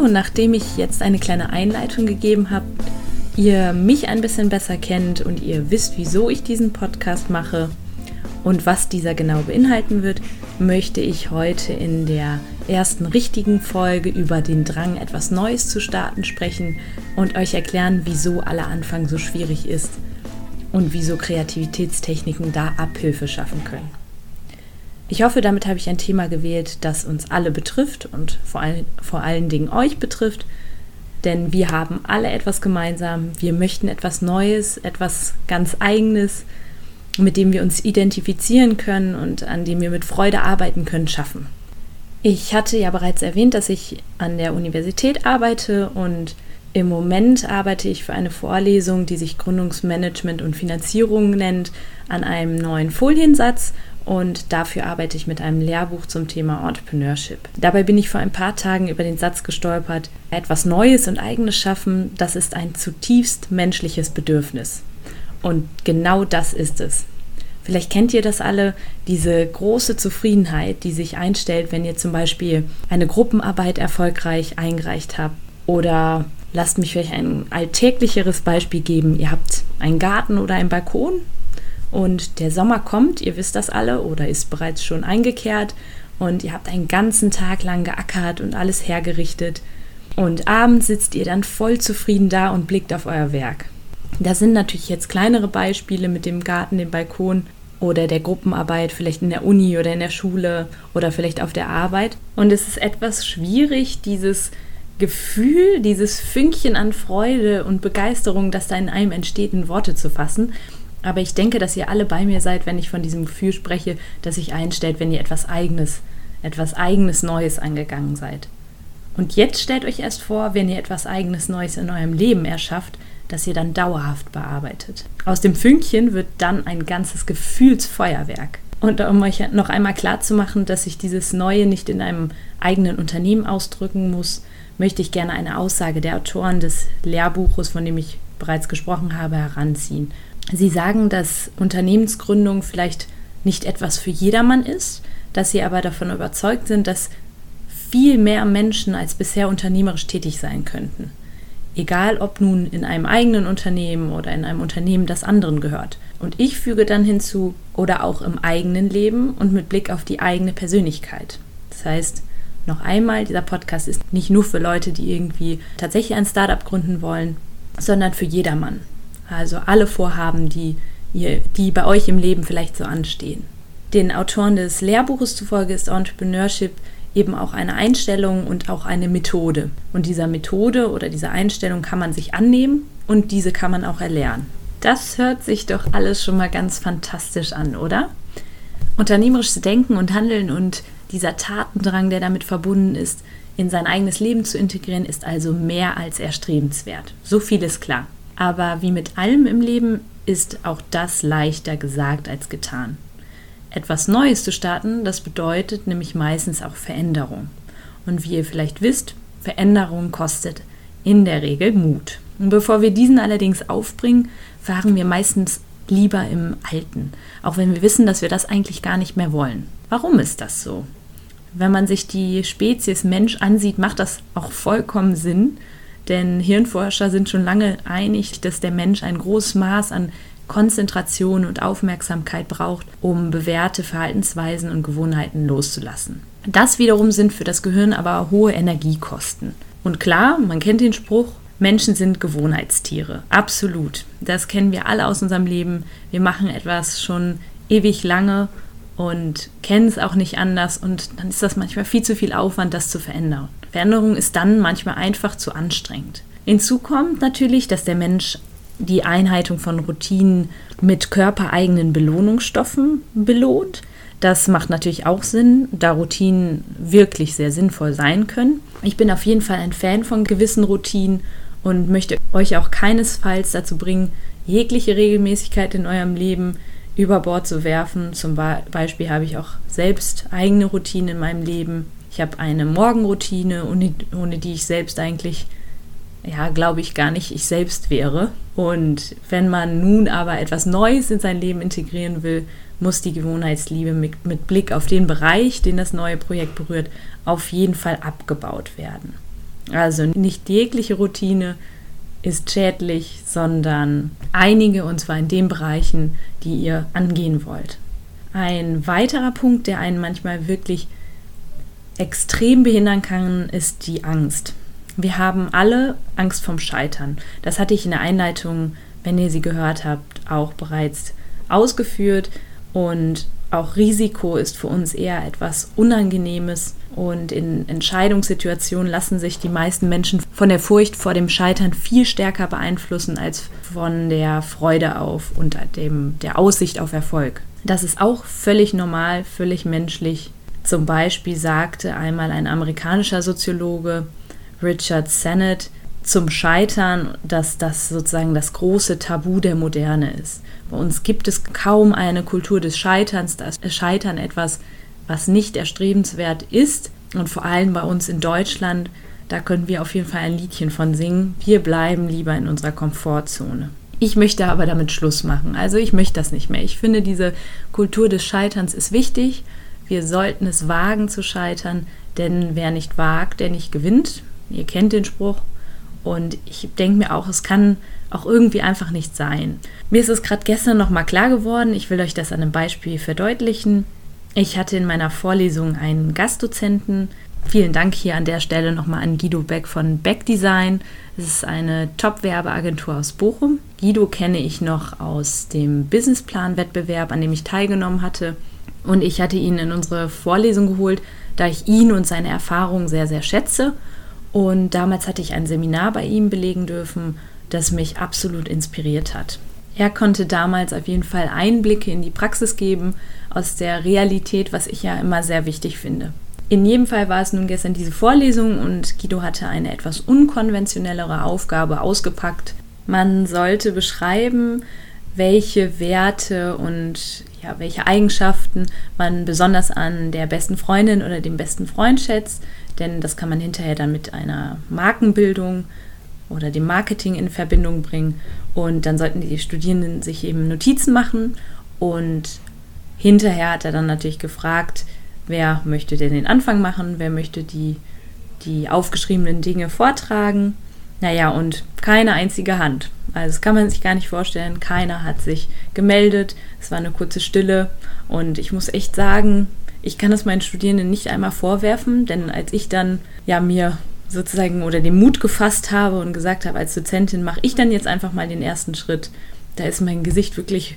So, nachdem ich jetzt eine kleine Einleitung gegeben habe, ihr mich ein bisschen besser kennt und ihr wisst, wieso ich diesen Podcast mache und was dieser genau beinhalten wird, möchte ich heute in der ersten richtigen Folge über den Drang, etwas Neues zu starten, sprechen und euch erklären, wieso aller Anfang so schwierig ist und wieso Kreativitätstechniken da Abhilfe schaffen können. Ich hoffe, damit habe ich ein Thema gewählt, das uns alle betrifft und vor, all, vor allen Dingen euch betrifft. Denn wir haben alle etwas gemeinsam. Wir möchten etwas Neues, etwas ganz Eigenes, mit dem wir uns identifizieren können und an dem wir mit Freude arbeiten können, schaffen. Ich hatte ja bereits erwähnt, dass ich an der Universität arbeite und im Moment arbeite ich für eine Vorlesung, die sich Gründungsmanagement und Finanzierung nennt, an einem neuen Foliensatz und dafür arbeite ich mit einem Lehrbuch zum Thema Entrepreneurship. Dabei bin ich vor ein paar Tagen über den Satz gestolpert, etwas Neues und eigenes schaffen, das ist ein zutiefst menschliches Bedürfnis. Und genau das ist es. Vielleicht kennt ihr das alle, diese große Zufriedenheit, die sich einstellt, wenn ihr zum Beispiel eine Gruppenarbeit erfolgreich eingereicht habt. Oder lasst mich vielleicht ein alltäglicheres Beispiel geben. Ihr habt einen Garten oder einen Balkon und der Sommer kommt, ihr wisst das alle oder ist bereits schon eingekehrt und ihr habt einen ganzen Tag lang geackert und alles hergerichtet. Und abends sitzt ihr dann voll zufrieden da und blickt auf euer Werk. Das sind natürlich jetzt kleinere Beispiele mit dem Garten, dem Balkon oder der Gruppenarbeit, vielleicht in der Uni oder in der Schule oder vielleicht auf der Arbeit. Und es ist etwas schwierig, dieses Gefühl, dieses Fünkchen an Freude und Begeisterung, das da in einem entsteht, in Worte zu fassen. Aber ich denke, dass ihr alle bei mir seid, wenn ich von diesem Gefühl spreche, das sich einstellt, wenn ihr etwas Eigenes, etwas Eigenes Neues angegangen seid. Und jetzt stellt euch erst vor, wenn ihr etwas Eigenes Neues in eurem Leben erschafft, das ihr dann dauerhaft bearbeitet. Aus dem Fünkchen wird dann ein ganzes Gefühlsfeuerwerk. Und um euch noch einmal klarzumachen, dass ich dieses Neue nicht in einem eigenen Unternehmen ausdrücken muss, möchte ich gerne eine Aussage der Autoren des Lehrbuches, von dem ich bereits gesprochen habe, heranziehen. Sie sagen, dass Unternehmensgründung vielleicht nicht etwas für jedermann ist, dass Sie aber davon überzeugt sind, dass viel mehr Menschen als bisher unternehmerisch tätig sein könnten. Egal ob nun in einem eigenen Unternehmen oder in einem Unternehmen, das anderen gehört. Und ich füge dann hinzu, oder auch im eigenen Leben und mit Blick auf die eigene Persönlichkeit. Das heißt, noch einmal, dieser Podcast ist nicht nur für Leute, die irgendwie tatsächlich ein Startup gründen wollen, sondern für jedermann. Also alle Vorhaben, die, ihr, die bei euch im Leben vielleicht so anstehen. Den Autoren des Lehrbuches zufolge ist Entrepreneurship eben auch eine Einstellung und auch eine Methode. Und dieser Methode oder dieser Einstellung kann man sich annehmen und diese kann man auch erlernen. Das hört sich doch alles schon mal ganz fantastisch an, oder? Unternehmerisches Denken und Handeln und dieser Tatendrang, der damit verbunden ist, in sein eigenes Leben zu integrieren, ist also mehr als erstrebenswert. So viel ist klar. Aber wie mit allem im Leben ist auch das leichter gesagt als getan. Etwas Neues zu starten, das bedeutet nämlich meistens auch Veränderung. Und wie ihr vielleicht wisst, Veränderung kostet in der Regel Mut. Und bevor wir diesen allerdings aufbringen, fahren wir meistens lieber im Alten, auch wenn wir wissen, dass wir das eigentlich gar nicht mehr wollen. Warum ist das so? Wenn man sich die Spezies Mensch ansieht, macht das auch vollkommen Sinn, denn Hirnforscher sind schon lange einig, dass der Mensch ein großes Maß an Konzentration und Aufmerksamkeit braucht, um bewährte Verhaltensweisen und Gewohnheiten loszulassen. Das wiederum sind für das Gehirn aber hohe Energiekosten. Und klar, man kennt den Spruch, Menschen sind Gewohnheitstiere. Absolut. Das kennen wir alle aus unserem Leben. Wir machen etwas schon ewig lange und kennen es auch nicht anders und dann ist das manchmal viel zu viel Aufwand, das zu verändern. Veränderung ist dann manchmal einfach zu anstrengend. Hinzu kommt natürlich, dass der Mensch die Einhaltung von Routinen mit körpereigenen Belohnungsstoffen belohnt. Das macht natürlich auch Sinn, da Routinen wirklich sehr sinnvoll sein können. Ich bin auf jeden Fall ein Fan von gewissen Routinen und möchte euch auch keinesfalls dazu bringen, jegliche Regelmäßigkeit in eurem Leben über Bord zu werfen. Zum Beispiel habe ich auch selbst eigene Routinen in meinem Leben. Ich habe eine Morgenroutine, ohne, ohne die ich selbst eigentlich, ja, glaube ich, gar nicht ich selbst wäre. Und wenn man nun aber etwas Neues in sein Leben integrieren will, muss die Gewohnheitsliebe mit, mit Blick auf den Bereich, den das neue Projekt berührt, auf jeden Fall abgebaut werden. Also nicht jegliche Routine ist schädlich, sondern einige, und zwar in den Bereichen, die ihr angehen wollt. Ein weiterer Punkt, der einen manchmal wirklich extrem behindern kann, ist die Angst. Wir haben alle Angst vom Scheitern. Das hatte ich in der Einleitung, wenn ihr sie gehört habt, auch bereits ausgeführt. Und auch Risiko ist für uns eher etwas Unangenehmes. Und in Entscheidungssituationen lassen sich die meisten Menschen von der Furcht vor dem Scheitern viel stärker beeinflussen als von der Freude auf und dem, der Aussicht auf Erfolg. Das ist auch völlig normal, völlig menschlich. Zum Beispiel sagte einmal ein amerikanischer Soziologe, Richard Sennett, zum Scheitern, dass das sozusagen das große Tabu der Moderne ist. Bei uns gibt es kaum eine Kultur des Scheiterns, das Scheitern etwas, was nicht erstrebenswert ist. Und vor allem bei uns in Deutschland, da können wir auf jeden Fall ein Liedchen von singen. Wir bleiben lieber in unserer Komfortzone. Ich möchte aber damit Schluss machen. Also ich möchte das nicht mehr. Ich finde, diese Kultur des Scheiterns ist wichtig. Wir sollten es wagen zu scheitern, denn wer nicht wagt, der nicht gewinnt. Ihr kennt den Spruch. Und ich denke mir auch, es kann auch irgendwie einfach nicht sein. Mir ist es gerade gestern nochmal klar geworden, ich will euch das an einem Beispiel verdeutlichen. Ich hatte in meiner Vorlesung einen Gastdozenten. Vielen Dank hier an der Stelle nochmal an Guido Beck von Beck Design. Es ist eine Top-Werbeagentur aus Bochum. Guido kenne ich noch aus dem Businessplan-Wettbewerb, an dem ich teilgenommen hatte. Und ich hatte ihn in unsere Vorlesung geholt, da ich ihn und seine Erfahrungen sehr, sehr schätze und damals hatte ich ein Seminar bei ihm belegen dürfen, das mich absolut inspiriert hat. Er konnte damals auf jeden Fall Einblicke in die Praxis geben aus der Realität, was ich ja immer sehr wichtig finde. In jedem Fall war es nun gestern diese Vorlesung und Guido hatte eine etwas unkonventionellere Aufgabe ausgepackt. Man sollte beschreiben, welche Werte und ja, welche Eigenschaften man besonders an der besten Freundin oder dem besten Freund schätzt, denn das kann man hinterher dann mit einer Markenbildung oder dem Marketing in Verbindung bringen. Und dann sollten die Studierenden sich eben Notizen machen. Und hinterher hat er dann natürlich gefragt, wer möchte denn den Anfang machen, wer möchte die, die aufgeschriebenen Dinge vortragen. Naja, und keine einzige Hand. Also das kann man sich gar nicht vorstellen. Keiner hat sich gemeldet. Es war eine kurze Stille. Und ich muss echt sagen, ich kann es meinen Studierenden nicht einmal vorwerfen, denn als ich dann ja mir sozusagen oder den Mut gefasst habe und gesagt habe, als Dozentin mache ich dann jetzt einfach mal den ersten Schritt, da ist mein Gesicht wirklich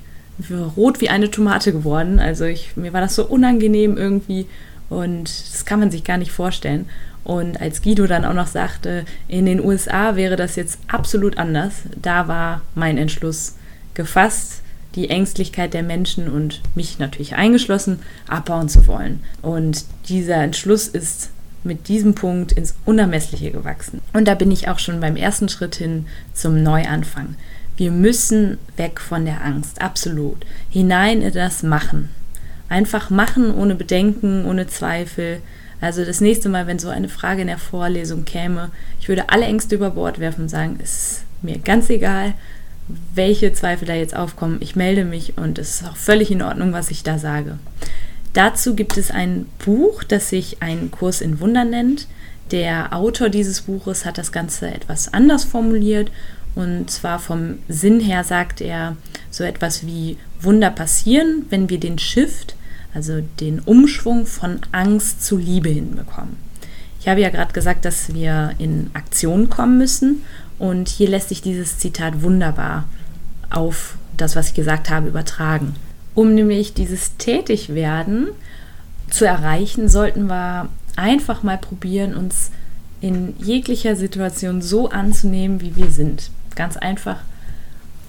rot wie eine Tomate geworden. Also ich, mir war das so unangenehm irgendwie und das kann man sich gar nicht vorstellen. Und als Guido dann auch noch sagte, in den USA wäre das jetzt absolut anders, da war mein Entschluss gefasst die Ängstlichkeit der Menschen und mich natürlich eingeschlossen, abbauen zu wollen. Und dieser Entschluss ist mit diesem Punkt ins Unermessliche gewachsen. Und da bin ich auch schon beim ersten Schritt hin zum Neuanfang. Wir müssen weg von der Angst, absolut. Hinein in das Machen. Einfach machen, ohne Bedenken, ohne Zweifel. Also das nächste Mal, wenn so eine Frage in der Vorlesung käme, ich würde alle Ängste über Bord werfen und sagen, es ist mir ganz egal, welche Zweifel da jetzt aufkommen. Ich melde mich und es ist auch völlig in Ordnung, was ich da sage. Dazu gibt es ein Buch, das sich ein Kurs in Wunder nennt. Der Autor dieses Buches hat das Ganze etwas anders formuliert und zwar vom Sinn her sagt er so etwas wie Wunder passieren, wenn wir den Shift, also den Umschwung von Angst zu Liebe hinbekommen. Ich habe ja gerade gesagt, dass wir in Aktion kommen müssen und hier lässt sich dieses Zitat wunderbar auf das, was ich gesagt habe, übertragen. Um nämlich dieses Tätigwerden zu erreichen, sollten wir einfach mal probieren, uns in jeglicher Situation so anzunehmen, wie wir sind. Ganz einfach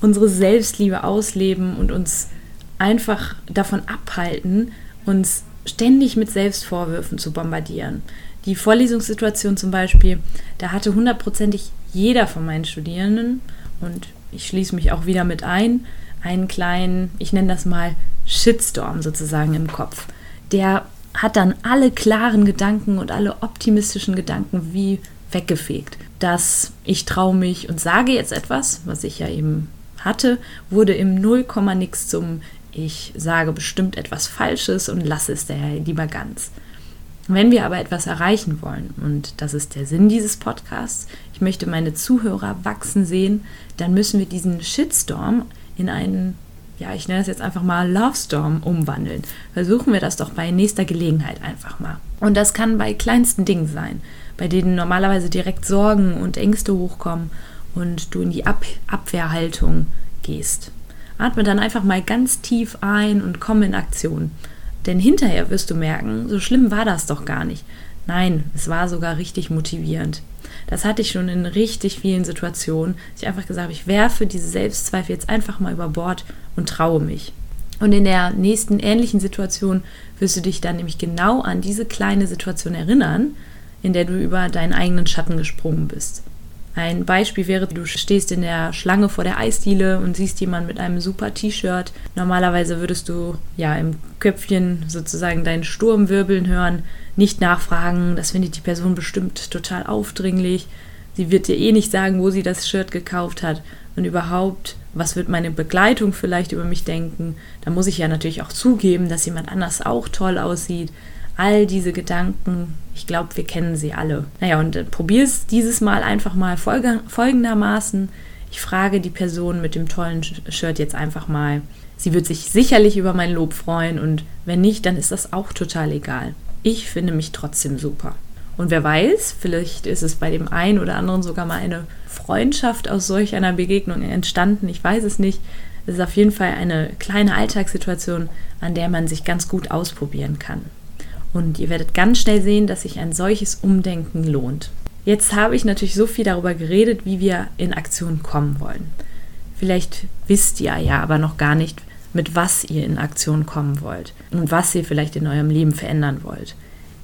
unsere Selbstliebe ausleben und uns einfach davon abhalten, uns ständig mit Selbstvorwürfen zu bombardieren. Die Vorlesungssituation zum Beispiel, da hatte hundertprozentig jeder von meinen Studierenden, und ich schließe mich auch wieder mit ein, einen kleinen, ich nenne das mal Shitstorm sozusagen im Kopf. Der hat dann alle klaren Gedanken und alle optimistischen Gedanken wie weggefegt. Dass ich traue mich und sage jetzt etwas, was ich ja eben hatte, wurde im Nullkomma nix zum ich sage bestimmt etwas Falsches und lasse es daher lieber ganz. Wenn wir aber etwas erreichen wollen, und das ist der Sinn dieses Podcasts, ich möchte meine Zuhörer wachsen sehen, dann müssen wir diesen Shitstorm in einen, ja, ich nenne das jetzt einfach mal Love Storm umwandeln. Versuchen wir das doch bei nächster Gelegenheit einfach mal. Und das kann bei kleinsten Dingen sein, bei denen normalerweise direkt Sorgen und Ängste hochkommen und du in die Ab Abwehrhaltung gehst. Atme dann einfach mal ganz tief ein und komm in Aktion. Denn hinterher wirst du merken, so schlimm war das doch gar nicht. Nein, es war sogar richtig motivierend. Das hatte ich schon in richtig vielen Situationen. dass Ich einfach gesagt habe, ich werfe diese Selbstzweifel jetzt einfach mal über Bord und traue mich. Und in der nächsten ähnlichen Situation wirst du dich dann nämlich genau an diese kleine Situation erinnern, in der du über deinen eigenen Schatten gesprungen bist. Ein Beispiel wäre, du stehst in der Schlange vor der Eisdiele und siehst jemanden mit einem super T-Shirt. Normalerweise würdest du ja im Köpfchen sozusagen deinen Sturm wirbeln hören, nicht nachfragen, das findet die Person bestimmt total aufdringlich. Sie wird dir eh nicht sagen, wo sie das Shirt gekauft hat und überhaupt, was wird meine Begleitung vielleicht über mich denken. Da muss ich ja natürlich auch zugeben, dass jemand anders auch toll aussieht. All diese Gedanken, ich glaube, wir kennen sie alle. Naja, und äh, probier es dieses Mal einfach mal folgendermaßen. Ich frage die Person mit dem tollen Shirt jetzt einfach mal. Sie wird sich sicherlich über mein Lob freuen und wenn nicht, dann ist das auch total egal. Ich finde mich trotzdem super. Und wer weiß, vielleicht ist es bei dem einen oder anderen sogar mal eine Freundschaft aus solch einer Begegnung entstanden. Ich weiß es nicht. Es ist auf jeden Fall eine kleine Alltagssituation, an der man sich ganz gut ausprobieren kann. Und ihr werdet ganz schnell sehen, dass sich ein solches Umdenken lohnt. Jetzt habe ich natürlich so viel darüber geredet, wie wir in Aktion kommen wollen. Vielleicht wisst ihr ja aber noch gar nicht, mit was ihr in Aktion kommen wollt und was ihr vielleicht in eurem Leben verändern wollt.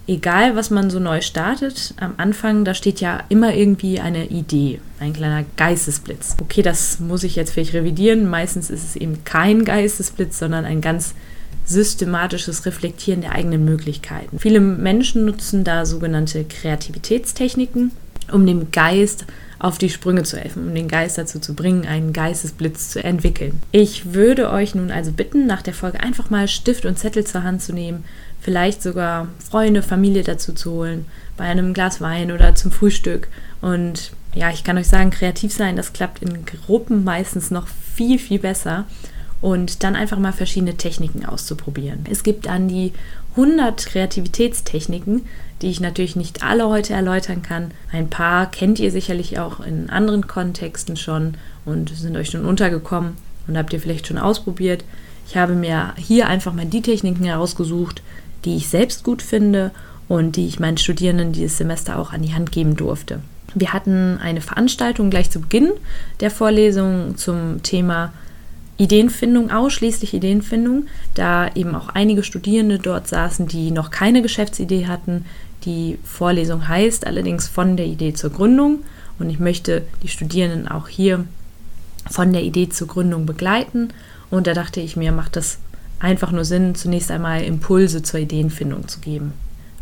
Egal, was man so neu startet, am Anfang, da steht ja immer irgendwie eine Idee, ein kleiner Geistesblitz. Okay, das muss ich jetzt vielleicht revidieren. Meistens ist es eben kein Geistesblitz, sondern ein ganz systematisches Reflektieren der eigenen Möglichkeiten. Viele Menschen nutzen da sogenannte Kreativitätstechniken, um dem Geist auf die Sprünge zu helfen, um den Geist dazu zu bringen, einen Geistesblitz zu entwickeln. Ich würde euch nun also bitten, nach der Folge einfach mal Stift und Zettel zur Hand zu nehmen, vielleicht sogar Freunde, Familie dazu zu holen, bei einem Glas Wein oder zum Frühstück. Und ja, ich kann euch sagen, kreativ sein, das klappt in Gruppen meistens noch viel, viel besser und dann einfach mal verschiedene Techniken auszuprobieren. Es gibt an die 100 Kreativitätstechniken, die ich natürlich nicht alle heute erläutern kann. Ein paar kennt ihr sicherlich auch in anderen Kontexten schon und sind euch schon untergekommen und habt ihr vielleicht schon ausprobiert. Ich habe mir hier einfach mal die Techniken herausgesucht, die ich selbst gut finde und die ich meinen Studierenden dieses Semester auch an die Hand geben durfte. Wir hatten eine Veranstaltung gleich zu Beginn der Vorlesung zum Thema Ideenfindung, ausschließlich Ideenfindung, da eben auch einige Studierende dort saßen, die noch keine Geschäftsidee hatten. Die Vorlesung heißt allerdings von der Idee zur Gründung und ich möchte die Studierenden auch hier von der Idee zur Gründung begleiten und da dachte ich mir, macht das einfach nur Sinn, zunächst einmal Impulse zur Ideenfindung zu geben.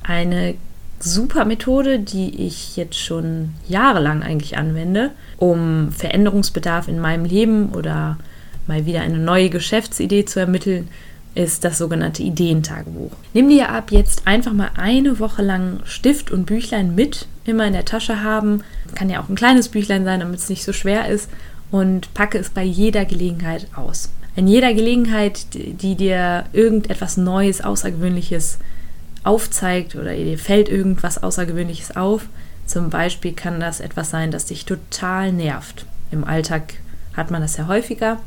Eine super Methode, die ich jetzt schon jahrelang eigentlich anwende, um Veränderungsbedarf in meinem Leben oder mal wieder eine neue Geschäftsidee zu ermitteln, ist das sogenannte Ideentagebuch. Nimm dir ab jetzt einfach mal eine Woche lang Stift und Büchlein mit, immer in der Tasche haben. Kann ja auch ein kleines Büchlein sein, damit es nicht so schwer ist. Und packe es bei jeder Gelegenheit aus. In jeder Gelegenheit, die dir irgendetwas Neues, Außergewöhnliches aufzeigt oder dir fällt irgendwas Außergewöhnliches auf. Zum Beispiel kann das etwas sein, das dich total nervt. Im Alltag hat man das ja häufiger.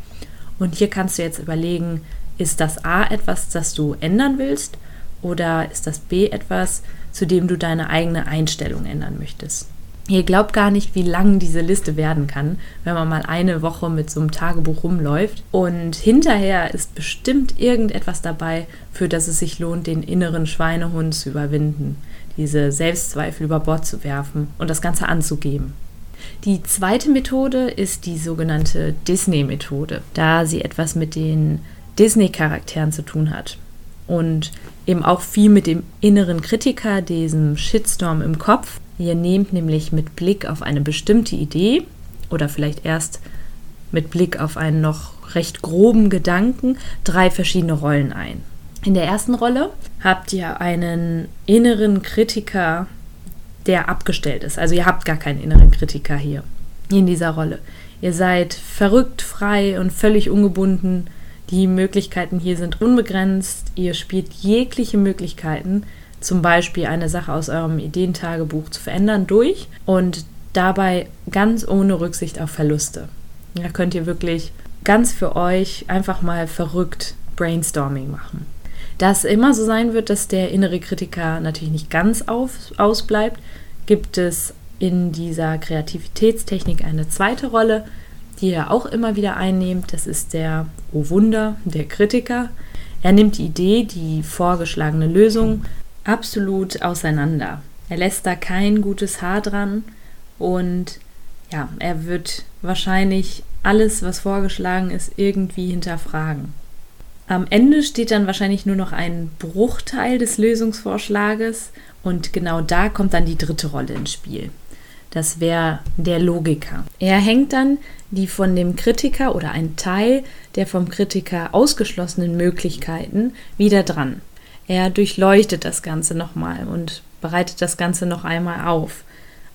Und hier kannst du jetzt überlegen, ist das A etwas, das du ändern willst oder ist das B etwas, zu dem du deine eigene Einstellung ändern möchtest? Ihr glaubt gar nicht, wie lang diese Liste werden kann, wenn man mal eine Woche mit so einem Tagebuch rumläuft. Und hinterher ist bestimmt irgendetwas dabei, für das es sich lohnt, den inneren Schweinehund zu überwinden, diese Selbstzweifel über Bord zu werfen und das Ganze anzugeben. Die zweite Methode ist die sogenannte Disney-Methode, da sie etwas mit den Disney-Charakteren zu tun hat. Und eben auch viel mit dem inneren Kritiker, diesem Shitstorm im Kopf. Ihr nehmt nämlich mit Blick auf eine bestimmte Idee oder vielleicht erst mit Blick auf einen noch recht groben Gedanken drei verschiedene Rollen ein. In der ersten Rolle habt ihr einen inneren Kritiker, der abgestellt ist. Also ihr habt gar keinen inneren Kritiker hier in dieser Rolle. Ihr seid verrückt, frei und völlig ungebunden. Die Möglichkeiten hier sind unbegrenzt. Ihr spielt jegliche Möglichkeiten, zum Beispiel eine Sache aus eurem Ideentagebuch zu verändern, durch und dabei ganz ohne Rücksicht auf Verluste. Da könnt ihr wirklich ganz für euch einfach mal verrückt Brainstorming machen. Da es immer so sein wird, dass der innere Kritiker natürlich nicht ganz auf, ausbleibt, gibt es in dieser Kreativitätstechnik eine zweite Rolle, die er auch immer wieder einnimmt. Das ist der, oh Wunder, der Kritiker. Er nimmt die Idee, die vorgeschlagene Lösung absolut auseinander. Er lässt da kein gutes Haar dran und ja, er wird wahrscheinlich alles, was vorgeschlagen ist, irgendwie hinterfragen. Am Ende steht dann wahrscheinlich nur noch ein Bruchteil des Lösungsvorschlages und genau da kommt dann die dritte Rolle ins Spiel. Das wäre der Logiker. Er hängt dann die von dem Kritiker oder ein Teil der vom Kritiker ausgeschlossenen Möglichkeiten wieder dran. Er durchleuchtet das Ganze nochmal und bereitet das Ganze noch einmal auf.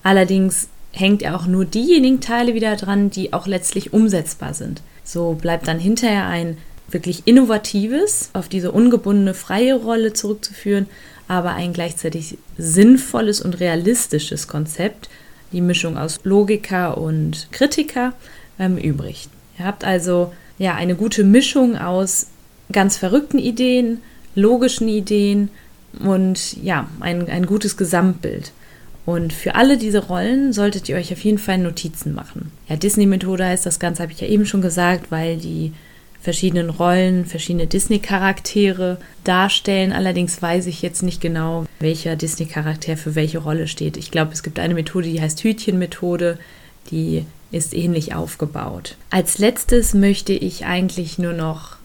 Allerdings hängt er auch nur diejenigen Teile wieder dran, die auch letztlich umsetzbar sind. So bleibt dann hinterher ein wirklich innovatives, auf diese ungebundene freie Rolle zurückzuführen, aber ein gleichzeitig sinnvolles und realistisches Konzept, die Mischung aus Logiker und Kritiker, ähm, übrig. Ihr habt also ja eine gute Mischung aus ganz verrückten Ideen, logischen Ideen und ja, ein, ein gutes Gesamtbild. Und für alle diese Rollen solltet ihr euch auf jeden Fall Notizen machen. Ja, Disney-Methode heißt das Ganze, habe ich ja eben schon gesagt, weil die verschiedenen Rollen, verschiedene Disney-Charaktere darstellen. Allerdings weiß ich jetzt nicht genau, welcher Disney-Charakter für welche Rolle steht. Ich glaube, es gibt eine Methode, die heißt Hütchen-Methode, die ist ähnlich aufgebaut. Als letztes möchte ich eigentlich nur noch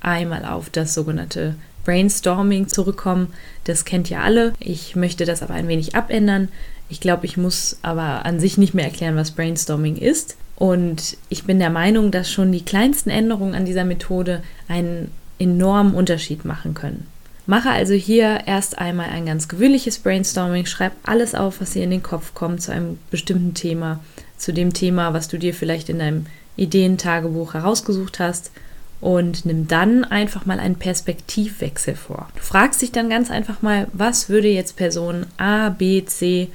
einmal auf das sogenannte Brainstorming zurückkommen. Das kennt ihr alle. Ich möchte das aber ein wenig abändern. Ich glaube, ich muss aber an sich nicht mehr erklären, was Brainstorming ist. Und ich bin der Meinung, dass schon die kleinsten Änderungen an dieser Methode einen enormen Unterschied machen können. Mache also hier erst einmal ein ganz gewöhnliches Brainstorming, schreib alles auf, was dir in den Kopf kommt zu einem bestimmten Thema, zu dem Thema, was du dir vielleicht in deinem Ideentagebuch herausgesucht hast und nimm dann einfach mal einen Perspektivwechsel vor. Du fragst dich dann ganz einfach mal, was würde jetzt Person A, B, C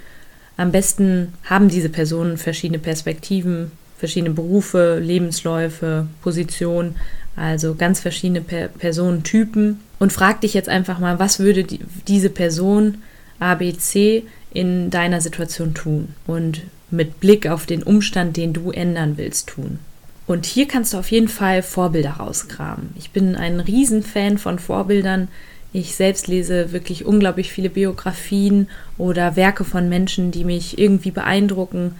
am besten haben diese Personen verschiedene Perspektiven, verschiedene Berufe, Lebensläufe, Positionen, also ganz verschiedene per Personentypen. Und frag dich jetzt einfach mal, was würde die, diese Person ABC in deiner Situation tun und mit Blick auf den Umstand, den du ändern willst, tun. Und hier kannst du auf jeden Fall Vorbilder rauskramen. Ich bin ein Riesenfan von Vorbildern. Ich selbst lese wirklich unglaublich viele Biografien oder Werke von Menschen, die mich irgendwie beeindrucken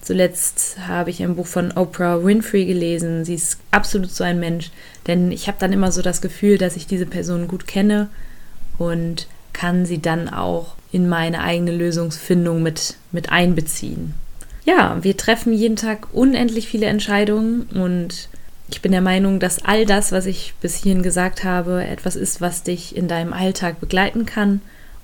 Zuletzt habe ich ein Buch von Oprah Winfrey gelesen. Sie ist absolut so ein Mensch, denn ich habe dann immer so das Gefühl, dass ich diese Person gut kenne und kann sie dann auch in meine eigene Lösungsfindung mit, mit einbeziehen. Ja, wir treffen jeden Tag unendlich viele Entscheidungen und ich bin der Meinung, dass all das, was ich bis hierhin gesagt habe, etwas ist, was dich in deinem Alltag begleiten kann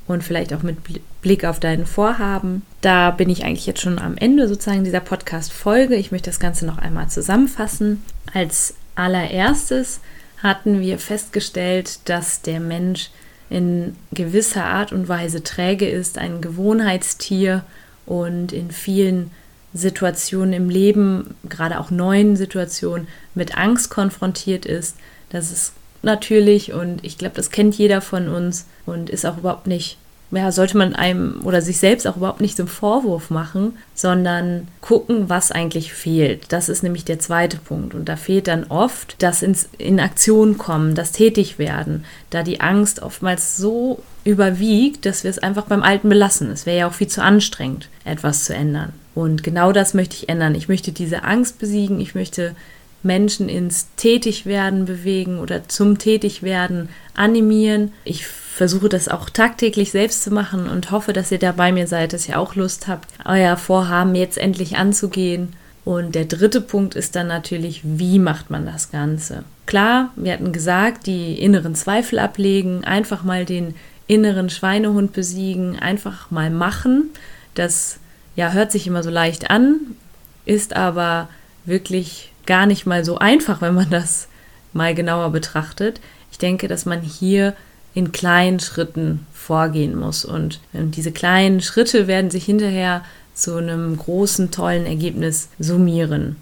und vielleicht auch mit Blick auf deinen Vorhaben. Da bin ich eigentlich jetzt schon am Ende sozusagen dieser Podcast-Folge. Ich möchte das Ganze noch einmal zusammenfassen. Als allererstes hatten wir festgestellt, dass der Mensch in gewisser Art und Weise träge ist, ein Gewohnheitstier und in vielen Situationen im Leben, gerade auch neuen Situationen, mit Angst konfrontiert ist. Das ist natürlich und ich glaube, das kennt jeder von uns und ist auch überhaupt nicht ja, sollte man einem oder sich selbst auch überhaupt nicht zum Vorwurf machen, sondern gucken, was eigentlich fehlt. Das ist nämlich der zweite Punkt. Und da fehlt dann oft das ins, in Aktion kommen, das Tätigwerden, da die Angst oftmals so überwiegt, dass wir es einfach beim Alten belassen. Es wäre ja auch viel zu anstrengend, etwas zu ändern. Und genau das möchte ich ändern. Ich möchte diese Angst besiegen. Ich möchte Menschen ins Tätigwerden bewegen oder zum Tätigwerden animieren. Ich versuche das auch tagtäglich selbst zu machen und hoffe, dass ihr da bei mir seid, dass ihr auch Lust habt, euer Vorhaben jetzt endlich anzugehen. Und der dritte Punkt ist dann natürlich, wie macht man das Ganze? Klar, wir hatten gesagt, die inneren Zweifel ablegen, einfach mal den inneren Schweinehund besiegen, einfach mal machen. Das ja, hört sich immer so leicht an, ist aber wirklich gar nicht mal so einfach, wenn man das mal genauer betrachtet. Ich denke, dass man hier in kleinen Schritten vorgehen muss. Und diese kleinen Schritte werden sich hinterher zu einem großen, tollen Ergebnis summieren.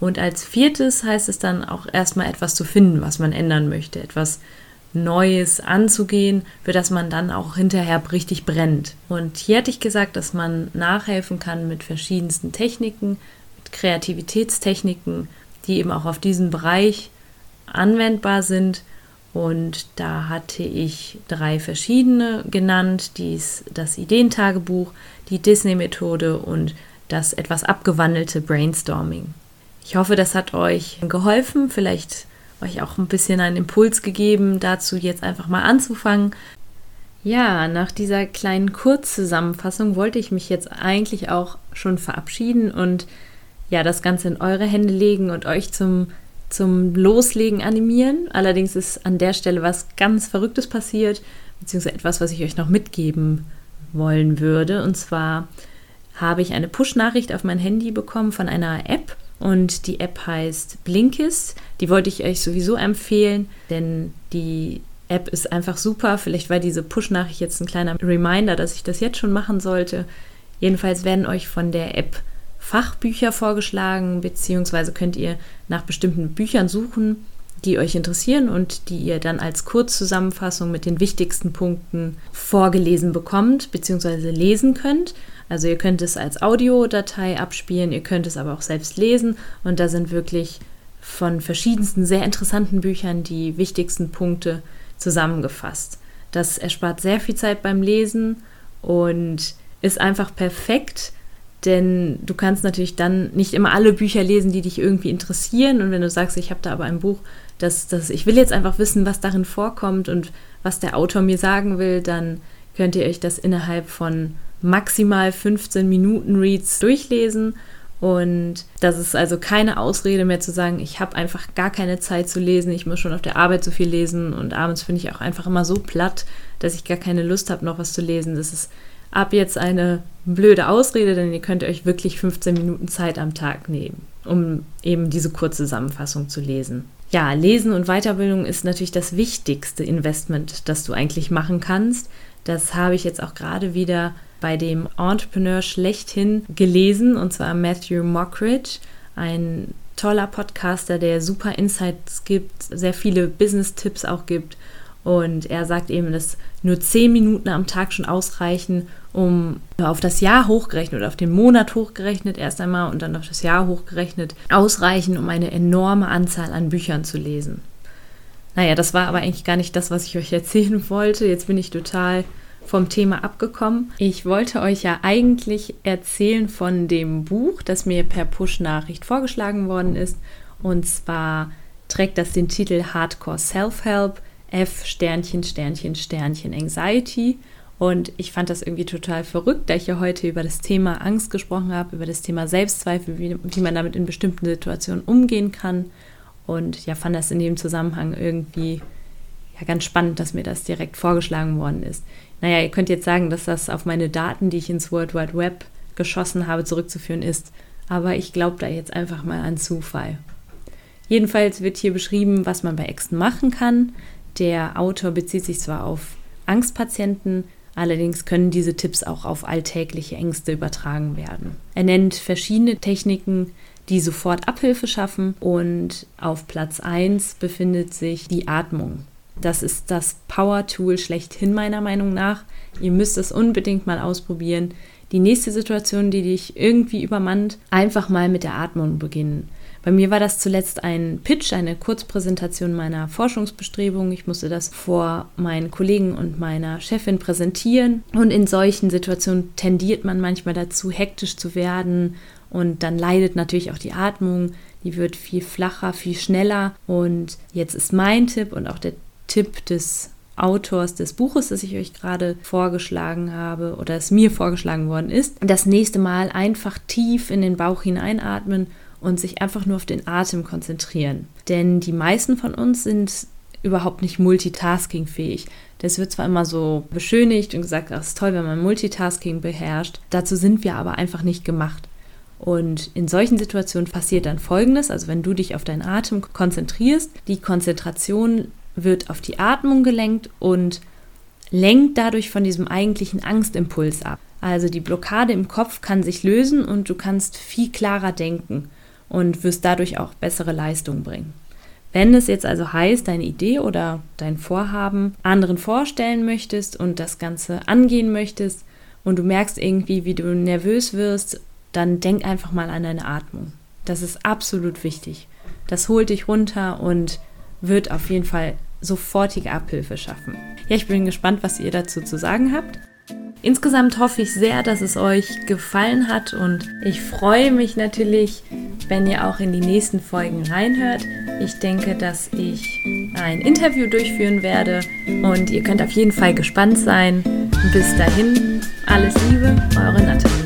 Und als viertes heißt es dann auch erstmal etwas zu finden, was man ändern möchte, etwas Neues anzugehen, für das man dann auch hinterher richtig brennt. Und hier hatte ich gesagt, dass man nachhelfen kann mit verschiedensten Techniken, mit Kreativitätstechniken, die eben auch auf diesen Bereich anwendbar sind und da hatte ich drei verschiedene genannt, dies das Ideentagebuch, die Disney-Methode und das etwas abgewandelte Brainstorming. Ich hoffe, das hat euch geholfen, vielleicht euch auch ein bisschen einen Impuls gegeben, dazu jetzt einfach mal anzufangen. Ja, nach dieser kleinen Kurzzusammenfassung wollte ich mich jetzt eigentlich auch schon verabschieden und ja, das Ganze in eure Hände legen und euch zum zum Loslegen animieren. Allerdings ist an der Stelle was ganz Verrücktes passiert, beziehungsweise etwas, was ich euch noch mitgeben wollen würde. Und zwar habe ich eine Push-Nachricht auf mein Handy bekommen von einer App. Und die App heißt Blinkist. Die wollte ich euch sowieso empfehlen, denn die App ist einfach super. Vielleicht war diese Push-Nachricht jetzt ein kleiner Reminder, dass ich das jetzt schon machen sollte. Jedenfalls werden euch von der App Fachbücher vorgeschlagen, beziehungsweise könnt ihr nach bestimmten Büchern suchen, die euch interessieren und die ihr dann als Kurzzusammenfassung mit den wichtigsten Punkten vorgelesen bekommt, beziehungsweise lesen könnt. Also ihr könnt es als Audiodatei abspielen, ihr könnt es aber auch selbst lesen und da sind wirklich von verschiedensten sehr interessanten Büchern die wichtigsten Punkte zusammengefasst. Das erspart sehr viel Zeit beim Lesen und ist einfach perfekt denn du kannst natürlich dann nicht immer alle Bücher lesen, die dich irgendwie interessieren. Und wenn du sagst, ich habe da aber ein Buch, das, das, ich will jetzt einfach wissen, was darin vorkommt und was der Autor mir sagen will, dann könnt ihr euch das innerhalb von maximal 15 Minuten Reads durchlesen. Und das ist also keine Ausrede mehr zu sagen, ich habe einfach gar keine Zeit zu lesen, ich muss schon auf der Arbeit so viel lesen und abends finde ich auch einfach immer so platt, dass ich gar keine Lust habe, noch was zu lesen. Das ist ab jetzt eine blöde Ausrede, denn ihr könnt euch wirklich 15 Minuten Zeit am Tag nehmen, um eben diese Kurzzusammenfassung zu lesen. Ja, Lesen und Weiterbildung ist natürlich das wichtigste Investment, das du eigentlich machen kannst. Das habe ich jetzt auch gerade wieder bei dem Entrepreneur schlechthin gelesen, und zwar Matthew Mockridge, ein toller Podcaster, der super Insights gibt, sehr viele Business-Tipps auch gibt und er sagt eben, dass nur zehn Minuten am Tag schon ausreichen, um auf das Jahr hochgerechnet oder auf den Monat hochgerechnet erst einmal und dann auf das Jahr hochgerechnet ausreichen, um eine enorme Anzahl an Büchern zu lesen. Naja, das war aber eigentlich gar nicht das, was ich euch erzählen wollte. Jetzt bin ich total vom Thema abgekommen. Ich wollte euch ja eigentlich erzählen von dem Buch, das mir per Push-Nachricht vorgeschlagen worden ist. Und zwar trägt das den Titel Hardcore Self-Help F Sternchen, Sternchen, Sternchen Anxiety. Und ich fand das irgendwie total verrückt, da ich ja heute über das Thema Angst gesprochen habe, über das Thema Selbstzweifel, wie, wie man damit in bestimmten Situationen umgehen kann. Und ja, fand das in dem Zusammenhang irgendwie ja, ganz spannend, dass mir das direkt vorgeschlagen worden ist. Naja, ihr könnt jetzt sagen, dass das auf meine Daten, die ich ins World Wide Web geschossen habe, zurückzuführen ist. Aber ich glaube da jetzt einfach mal an Zufall. Jedenfalls wird hier beschrieben, was man bei Äxten machen kann. Der Autor bezieht sich zwar auf Angstpatienten, allerdings können diese Tipps auch auf alltägliche Ängste übertragen werden. Er nennt verschiedene Techniken, die sofort Abhilfe schaffen und auf Platz 1 befindet sich die Atmung. Das ist das Power-Tool schlechthin meiner Meinung nach. Ihr müsst es unbedingt mal ausprobieren. Die nächste Situation, die dich irgendwie übermannt, einfach mal mit der Atmung beginnen. Bei mir war das zuletzt ein Pitch, eine Kurzpräsentation meiner Forschungsbestrebungen. Ich musste das vor meinen Kollegen und meiner Chefin präsentieren. Und in solchen Situationen tendiert man manchmal dazu, hektisch zu werden. Und dann leidet natürlich auch die Atmung. Die wird viel flacher, viel schneller. Und jetzt ist mein Tipp und auch der Tipp des Autors des Buches, das ich euch gerade vorgeschlagen habe oder es mir vorgeschlagen worden ist, das nächste Mal einfach tief in den Bauch hineinatmen und sich einfach nur auf den Atem konzentrieren. Denn die meisten von uns sind überhaupt nicht multitaskingfähig. Das wird zwar immer so beschönigt und gesagt, es ist toll, wenn man Multitasking beherrscht. Dazu sind wir aber einfach nicht gemacht. Und in solchen Situationen passiert dann Folgendes, also wenn du dich auf deinen Atem konzentrierst, die Konzentration wird auf die Atmung gelenkt und lenkt dadurch von diesem eigentlichen Angstimpuls ab. Also die Blockade im Kopf kann sich lösen und du kannst viel klarer denken und wirst dadurch auch bessere Leistungen bringen. Wenn es jetzt also heißt, deine Idee oder dein Vorhaben anderen vorstellen möchtest und das Ganze angehen möchtest und du merkst irgendwie, wie du nervös wirst, dann denk einfach mal an deine Atmung. Das ist absolut wichtig. Das holt dich runter und wird auf jeden Fall sofortige Abhilfe schaffen. Ja, ich bin gespannt, was ihr dazu zu sagen habt. Insgesamt hoffe ich sehr, dass es euch gefallen hat und ich freue mich natürlich, wenn ihr auch in die nächsten Folgen reinhört. Ich denke, dass ich ein Interview durchführen werde und ihr könnt auf jeden Fall gespannt sein. Bis dahin, alles Liebe, eure Natalie.